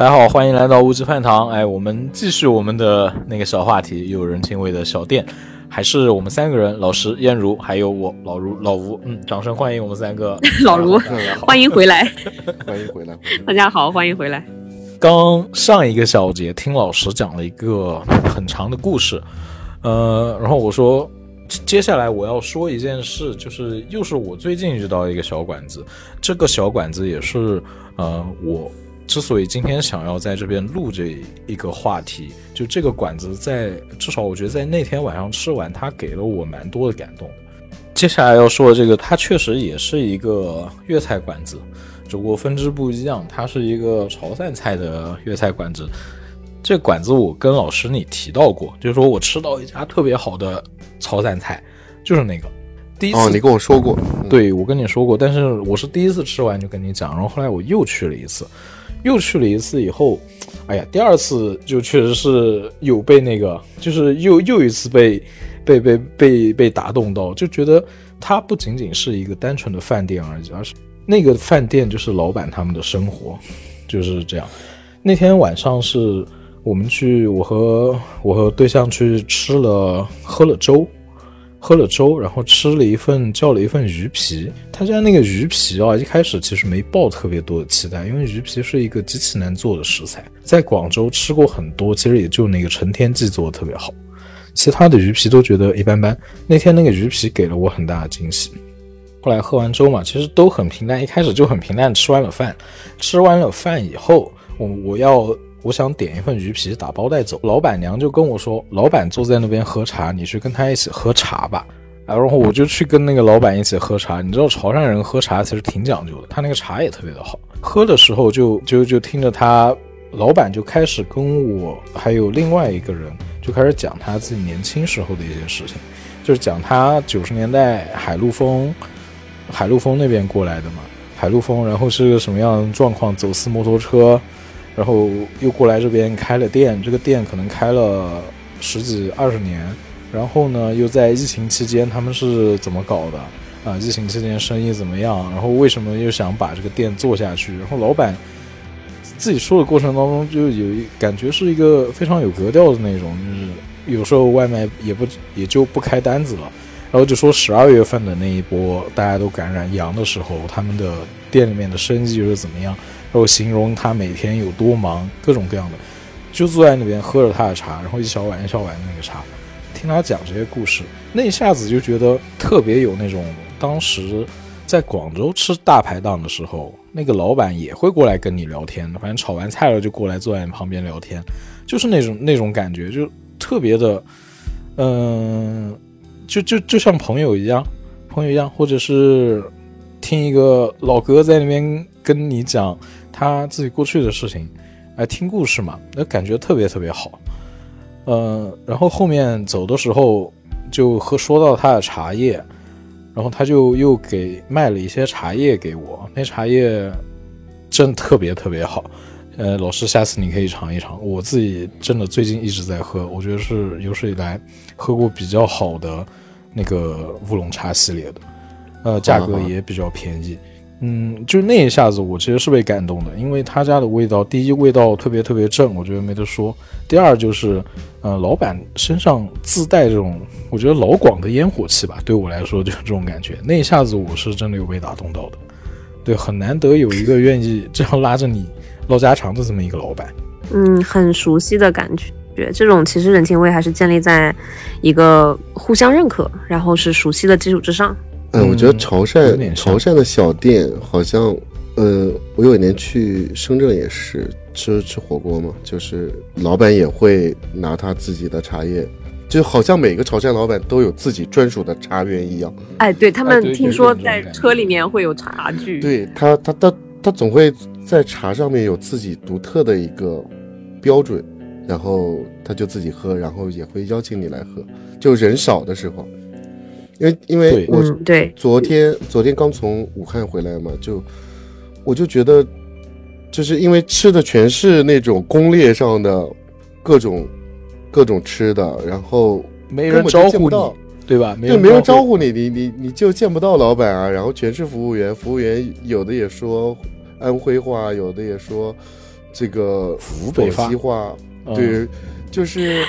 大家好，欢迎来到乌鸡饭堂。哎，我们继续我们的那个小话题，有人情味的小店，还是我们三个人，老石、燕如，还有我老如、老吴。嗯，掌声欢迎我们三个 老卢，欢迎回来，欢迎回来，大家好，欢迎回来。刚上一个小节听老师讲了一个很长的故事，呃，然后我说接下来我要说一件事，就是又是我最近遇到一个小馆子，这个小馆子也是呃我。之所以今天想要在这边录这一个话题，就这个馆子在至少我觉得在那天晚上吃完，它给了我蛮多的感动。接下来要说的这个，它确实也是一个粤菜馆子，只不过分支不一样。它是一个潮汕菜的粤菜馆子。这馆子我跟老师你提到过，就是说我吃到一家特别好的潮汕菜，就是那个第一次。哦，你跟我说过，对我跟你说过，但是我是第一次吃完就跟你讲，然后后来我又去了一次。又去了一次以后，哎呀，第二次就确实是有被那个，就是又又一次被被被被被打动到，就觉得它不仅仅是一个单纯的饭店而已，而是那个饭店就是老板他们的生活，就是这样。那天晚上是我们去，我和我和对象去吃了喝了粥。喝了粥，然后吃了一份，叫了一份鱼皮。他家那个鱼皮啊，一开始其实没抱特别多的期待，因为鱼皮是一个极其难做的食材。在广州吃过很多，其实也就那个陈天记做的特别好，其他的鱼皮都觉得一般般。那天那个鱼皮给了我很大的惊喜。后来喝完粥嘛，其实都很平淡，一开始就很平淡。吃完了饭，吃完了饭以后，我我要。我想点一份鱼皮打包带走，老板娘就跟我说，老板坐在那边喝茶，你去跟他一起喝茶吧。然后我就去跟那个老板一起喝茶。你知道潮汕人喝茶其实挺讲究的，他那个茶也特别的好。喝的时候就就就听着他老板就开始跟我还有另外一个人就开始讲他自己年轻时候的一些事情，就是讲他九十年代海陆丰海陆丰那边过来的嘛，海陆丰，然后是个什么样的状况，走私摩托车。然后又过来这边开了店，这个店可能开了十几二十年。然后呢，又在疫情期间，他们是怎么搞的啊？疫情期间生意怎么样？然后为什么又想把这个店做下去？然后老板自己说的过程当中，就有一感觉是一个非常有格调的那种，就是有时候外卖也不也就不开单子了。然后就说十二月份的那一波大家都感染阳的时候，他们的店里面的生意又是怎么样？然后形容他每天有多忙，各种各样的，就坐在那边喝着他的茶，然后一小碗一小碗的那个茶，听他讲这些故事，那一下子就觉得特别有那种当时在广州吃大排档的时候，那个老板也会过来跟你聊天，反正炒完菜了就过来坐在你旁边聊天，就是那种那种感觉，就特别的，嗯，就就就像朋友一样，朋友一样，或者是听一个老哥在那边跟你讲。他自己过去的事情，来，听故事嘛，那感觉特别特别好。呃，然后后面走的时候就和说到他的茶叶，然后他就又给卖了一些茶叶给我，那茶叶真特别特别好。呃，老师，下次你可以尝一尝。我自己真的最近一直在喝，我觉得是有史以来喝过比较好的那个乌龙茶系列的，呃，价格也比较便宜。嗯，嗯就那一下子，我其实是被感动的，因为他家的味道，第一味道特别特别正，我觉得没得说；第二就是，呃，老板身上自带这种，我觉得老广的烟火气吧，对我来说就是这种感觉。那一下子，我是真的有被打动到的。对，很难得有一个愿意这样拉着你唠家常的这么一个老板。嗯，很熟悉的感觉，这种其实人情味还是建立在一个互相认可，然后是熟悉的基础之上。嗯，我觉得潮汕潮汕的小店好像，呃，我有一年去深圳也是吃吃火锅嘛，就是老板也会拿他自己的茶叶，就好像每个潮汕老板都有自己专属的茶园一样。哎，对他们听说在车里面会有茶具，对他他他他总会在茶上面有自己独特的一个标准，然后他就自己喝，然后也会邀请你来喝，就人少的时候。因为因为我对昨天昨天刚从武汉回来嘛，就我就觉得，就是因为吃的全是那种攻略上的各种各种吃的，然后没人招呼你，对吧？对，没人招呼你，你你你就见不到老板啊。然后全是服务员，服务员有的也说安徽话，有的也说这个湖北西话，对，就是，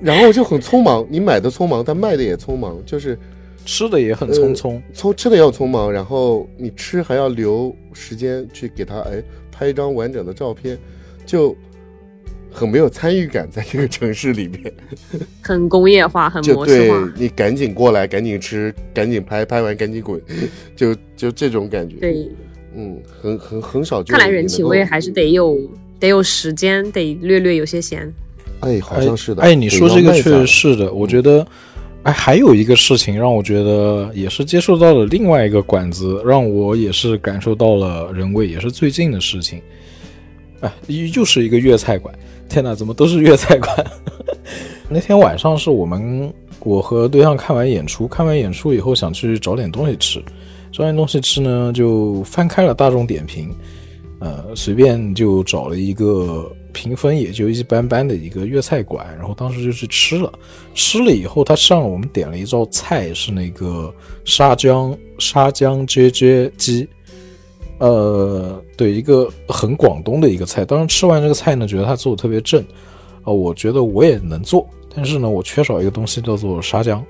然后就很匆忙，你买的匆忙，但卖的也匆忙，就是吃的也很匆匆，匆吃的要匆忙，然后你吃还要留时间去给他哎拍一张完整的照片，就很没有参与感，在这个城市里面，很工业化，很模式化。你赶紧过来，赶紧吃，赶紧拍拍完赶紧滚，就就这种感觉。对。嗯，很很很少。看来人情味还是得有，得有时间，得略略有些闲。哎，好像是的。哎，你说这个确实是的。我觉得，哎，还有一个事情让我觉得也是接触到了另外一个馆子，让我也是感受到了人味，也是最近的事情。哎，又是一个粤菜馆。天哪，怎么都是粤菜馆？那天晚上是我们我和对象看完演出，看完演出以后想去找点东西吃。找点东西吃呢，就翻开了大众点评，呃，随便就找了一个评分也就一般般的一个粤菜馆，然后当时就去吃了。吃了以后，他上了我们点了一道菜，是那个沙姜沙姜啫啫鸡，呃，对，一个很广东的一个菜。当时吃完这个菜呢，觉得他做的特别正，啊，我觉得我也能做，但是呢，我缺少一个东西叫做沙姜。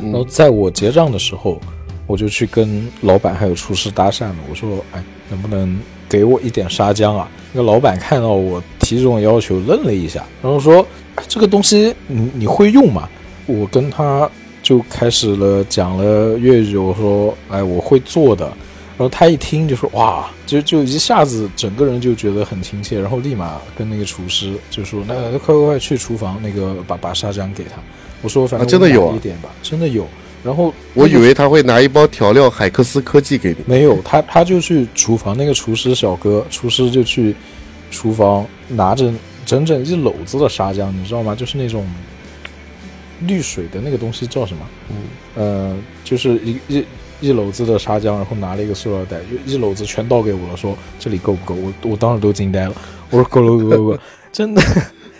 然后在我结账的时候。我就去跟老板还有厨师搭讪了，我说：“哎，能不能给我一点沙姜啊？”那个老板看到我提这种要求，愣了一下，然后说：“这个东西你你会用吗？”我跟他就开始了讲了粤语，我说：“哎，我会做的。”然后他一听就说：“哇，就就一下子整个人就觉得很亲切，然后立马跟那个厨师就说：‘那快快快去厨房，那个把把沙姜给他。’我说：‘反正真的有一点吧，真的有。’然后我以为他会拿一包调料海克斯科技给你，没有，他他就去厨房，那个厨师小哥，厨师就去厨房拿着整整一篓子的沙姜，你知道吗？就是那种滤水的那个东西叫什么？嗯，呃，就是一一一篓子的沙姜，然后拿了一个塑料袋，一一篓子全倒给我了，说这里够不够？我我当时都惊呆了，我说够了够了够了，真的。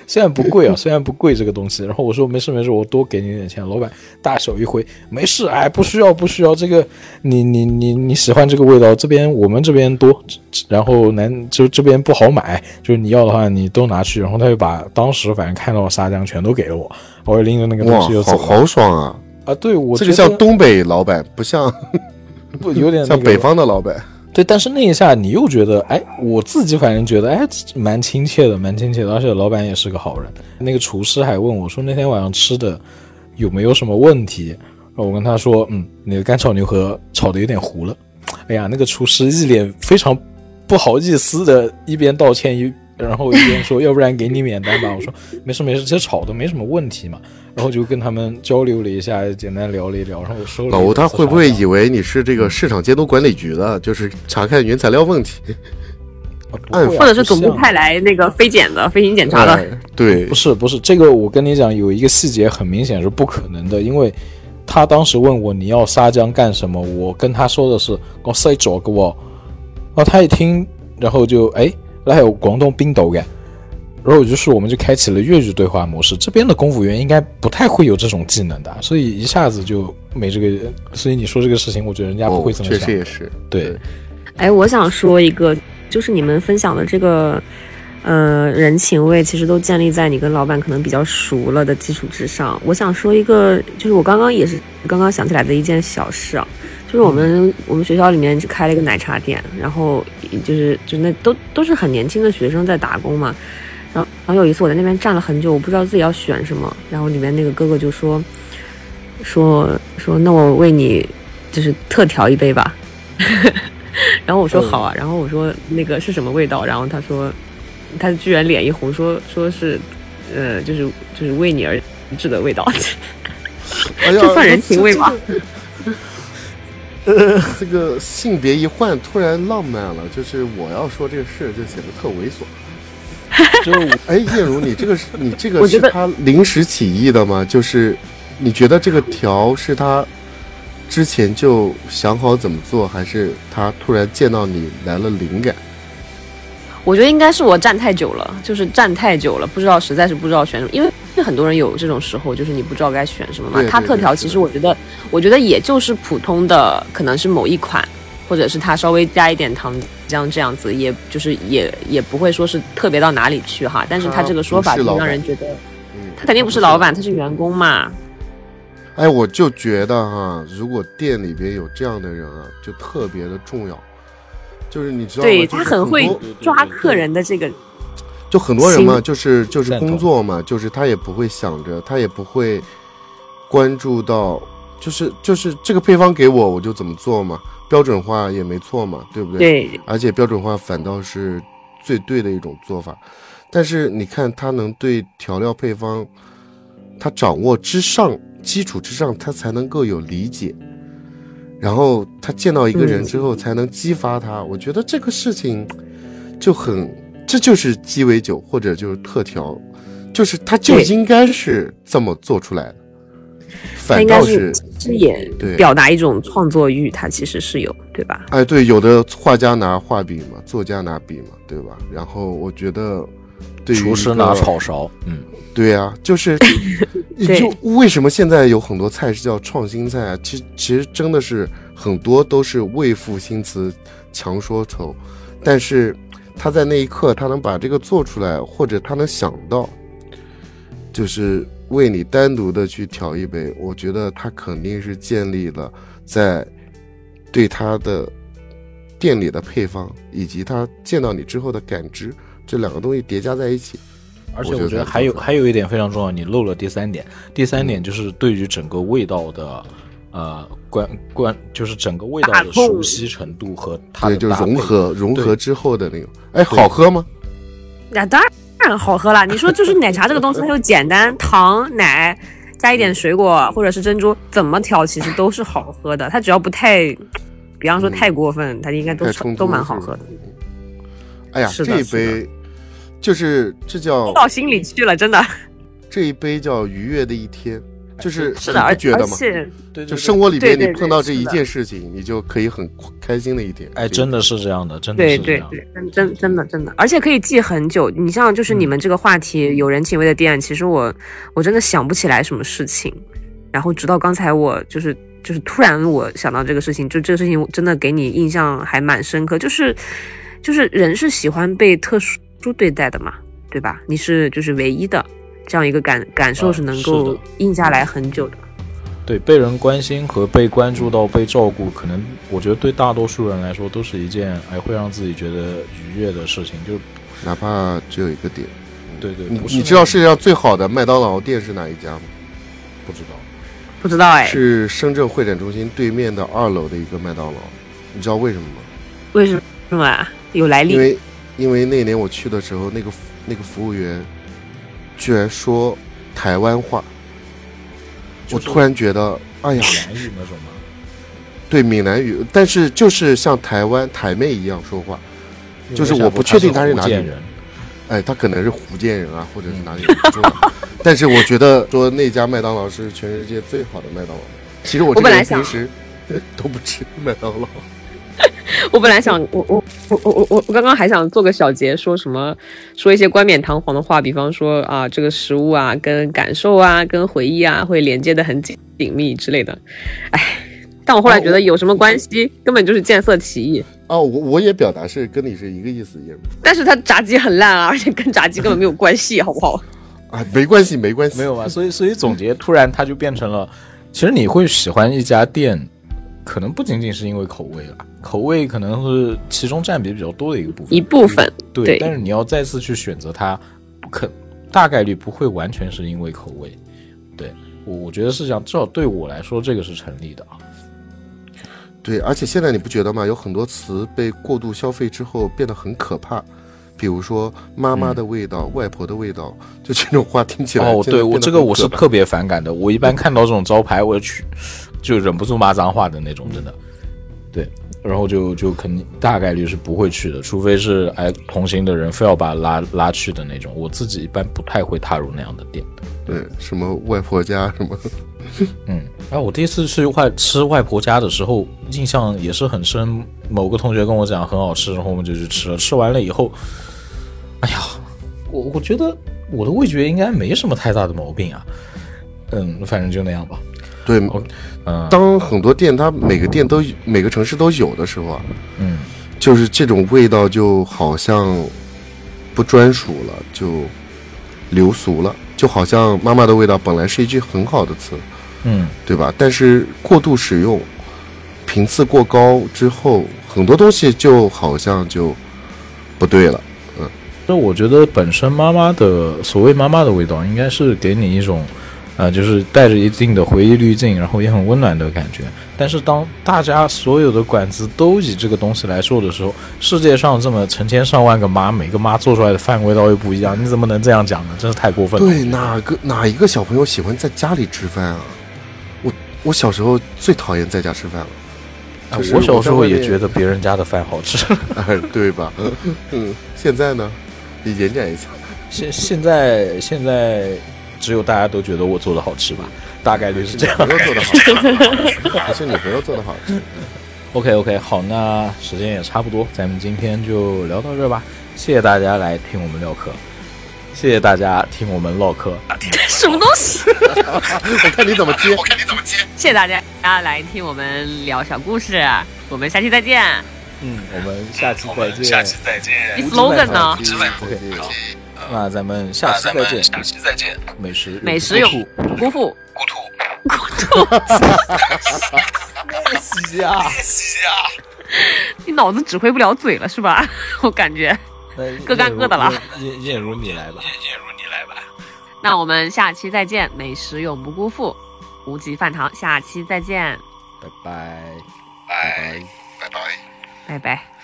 虽然不贵啊，虽然不贵这个东西，然后我说没事没事，我多给你点钱。老板大手一挥，没事，哎，不需要不需要，这个你你你你喜欢这个味道，这边我们这边多，然后南就这边不好买，就是你要的话你都拿去。然后他就把当时反正看到沙姜全都给了我，我就拎着那个东西就走。好豪爽啊！啊，对我这个像东北老板，不像 不有点 像北方的老板。对，但是那一下你又觉得，哎，我自己反正觉得，哎，蛮亲切的，蛮亲切的，而且老板也是个好人。那个厨师还问我说，那天晚上吃的有没有什么问题？我跟他说，嗯，那个干炒牛河炒的有点糊了。哎呀，那个厨师一脸非常不好意思的，一边道歉一。然后一边说，要不然给你免单吧。我说没事没事，其实炒的没什么问题嘛。然后就跟他们交流了一下，简单聊了一聊，然后收了。老吴他会不会以为你是这个市场监督管理局的，就是查看原材料问题？或者是总部派来那个飞检的、飞行检查的？对，不是不是，这个我跟你讲，有一个细节很明显是不可能的，因为他当时问我你要沙浆干什么，我跟他说的是我塞找个我，然后他一听，然后就哎。那还有广东冰豆的，然后就是我们就开启了粤语对话模式。这边的公务员应该不太会有这种技能的，所以一下子就没这个。所以你说这个事情，我觉得人家不会这么想。确实也是，对。哎，我想说一个，就是你们分享的这个，呃，人情味，其实都建立在你跟老板可能比较熟了的基础之上。我想说一个，就是我刚刚也是刚刚想起来的一件小事啊。就是我们我们学校里面就开了一个奶茶店，然后就是就那都都是很年轻的学生在打工嘛，然后然后有一次我在那边站了很久，我不知道自己要选什么，然后里面那个哥哥就说说说那我为你就是特调一杯吧，然后我说好啊，然后我说那个是什么味道，然后他说他居然脸一红，说说是呃就是就是为你而制的味道，这算人情味吗？这个性别一换，突然浪漫了。就是我要说这个事，就显得特猥琐。就是哎，叶如，你这个是你这个是他临时起意的吗？就是你觉得这个条是他之前就想好怎么做，还是他突然见到你来了灵感？我觉得应该是我站太久了，就是站太久了，不知道，实在是不知道选什么。因为因为很多人有这种时候，就是你不知道该选什么嘛。它特调其实我觉得，我觉得也就是普通的，可能是某一款，或者是它稍微加一点糖浆这样子，也就是也也不会说是特别到哪里去哈。但是他这个说法就让人觉得，他肯定不是老板，他是员工嘛。哎，我就觉得哈，如果店里边有这样的人啊，就特别的重要。就是你知道吗？对他很会抓客人的这个，就很多人嘛，就是就是工作嘛，就是他也不会想着，他也不会关注到，就是就是这个配方给我，我就怎么做嘛，标准化也没错嘛，对不对？对。而且标准化反倒是最对的一种做法。但是你看，他能对调料配方，他掌握之上。基础之上，他才能够有理解，然后他见到一个人之后，才能激发他。我觉得这个事情就很，这就是鸡尾酒或者就是特调，就是它就应该是这么做出来的。反倒是也表达一种创作欲，它其实是有，对吧？哎，对，有的画家拿画笔嘛，作家拿笔嘛，对吧？然后我觉得，对厨师拿炒勺，嗯。对呀，就是，就为什么现在有很多菜是叫创新菜啊？其实其实真的是很多都是为赋新词强说愁，但是他在那一刻他能把这个做出来，或者他能想到，就是为你单独的去调一杯，我觉得他肯定是建立了在对他的店里的配方以及他见到你之后的感知这两个东西叠加在一起。而且我觉得还有还有一点非常重要，你漏了第三点。第三点就是对于整个味道的，呃，关关就是整个味道的熟悉程度和它的就融合融合之后的那种。哎，好喝吗？那当然好喝了。你说就是奶茶这个东西，它又简单，糖奶加一点水果或者是珍珠，怎么调其实都是好喝的。它只要不太，比方说太过分，它应该都都蛮好喝的。哎呀，这一杯。就是这叫到心里去了，真的。这一杯叫愉悦的一天，就是是的，而觉得吗？对，就生活里面你碰到这一件事情，你就可以很开心的一点。哎，真的是这样的，真的是这样。对对对，真真的真的，而且可以记很久。你像就是你们这个话题，有人情味的店，其实我我真的想不起来什么事情。然后直到刚才我就是就是突然我想到这个事情，就这个事情真的给你印象还蛮深刻。就是就是人是喜欢被特殊。对待的嘛，对吧？你是就是唯一的，这样一个感感受是能够印下来很久的。对，被人关心和被关注到、被照顾，可能我觉得对大多数人来说都是一件哎会让自己觉得愉悦的事情，就哪怕只有一个点。对对，你你知道世界上最好的麦当劳店是哪一家吗？不知道，不知道哎。是深圳会展中心对面的二楼的一个麦当劳，你知道为什么吗？为什么啊？有来历？因为。因为那年我去的时候，那个那个服务员居然说台湾话，我突然觉得，哎呀，闽南语那种吗？对，闽南语，但是就是像台湾台妹一样说话，就是我不确定他是哪里人，哎，他可能是福建人啊，或者是哪里人，但是我觉得说那家麦当劳是全世界最好的麦当劳。其实我这个人平时都不吃麦当劳。我本来想，我我我我我我刚刚还想做个小结，说什么说一些冠冕堂皇的话，比方说啊，这个食物啊，跟感受啊，跟回忆啊，会连接的很紧紧密之类的。哎，但我后来觉得有什么关系，根本就是见色起意。哦，我我也表达是跟你是一个意思，也。但是它炸鸡很烂啊，而且跟炸鸡根本没有关系，好不好？啊，没关系，没关系，没有啊。所以所以总结，突然它就变成了，其实你会喜欢一家店。可能不仅仅是因为口味了，口味可能是其中占比比较多的一个部分。一部分，对。但是你要再次去选择它，可大概率不会完全是因为口味。对我，我觉得是这样，至少对我来说，这个是成立的啊。对，而且现在你不觉得吗？有很多词被过度消费之后变得很可怕，比如说妈妈的味道、外婆的味道，就这种话听起来哦，对我这个我是特别反感的。我一般看到这种招牌，我去。就忍不住骂脏话的那种，真的，对，然后就就肯定大概率是不会去的，除非是哎同行的人非要把拉拉去的那种。我自己一般不太会踏入那样的店。对，什么外婆家什么，嗯，哎，我第一次去外吃外婆家的时候，印象也是很深。某个同学跟我讲很好吃，然后我们就去吃了。吃完了以后，哎呀，我我觉得我的味觉应该没什么太大的毛病啊。嗯，反正就那样吧。对，嗯，当很多店它每个店都每个城市都有的时候啊，嗯，就是这种味道就好像不专属了，就流俗了，就好像妈妈的味道本来是一句很好的词，嗯，对吧？但是过度使用，频次过高之后，很多东西就好像就不对了。嗯，那我觉得本身妈妈的所谓妈妈的味道，应该是给你一种。啊，就是带着一定的回忆滤镜，然后也很温暖的感觉。但是当大家所有的馆子都以这个东西来做的时候，世界上这么成千上万个妈，每个妈做出来的饭味道又不一样，你怎么能这样讲呢？真是太过分了。对，哪个哪一个小朋友喜欢在家里吃饭啊？我我小时候最讨厌在家吃饭了。我小时候也觉得别人家的饭好吃，对吧？嗯，现在呢？你演讲一下。现现在现在。只有大家都觉得我做的好吃吧，大概率是这样。朋友做的好吃，还是女朋友做的好吃。OK OK，好，那时间也差不多，咱们今天就聊到这吧。谢谢大家来听我们唠嗑，谢谢大家听我们唠嗑。什么东西？我看你怎么接，我看你怎么接。谢谢大家，大家来听我们聊小故事，我们下期再见。嗯，我们下期再见。下期再见。你 slogan 呢？OK。那咱们下期再见，下期再见。美食美食永不辜负，孤兔孤兔。练习啊，练习啊！你脑子指挥不了嘴了是吧？我感觉各干各的了。燕燕如你来吧，燕如你来吧。那我们下期再见，美食永不辜负，无极饭堂，下期再见，拜拜，拜拜拜拜拜拜。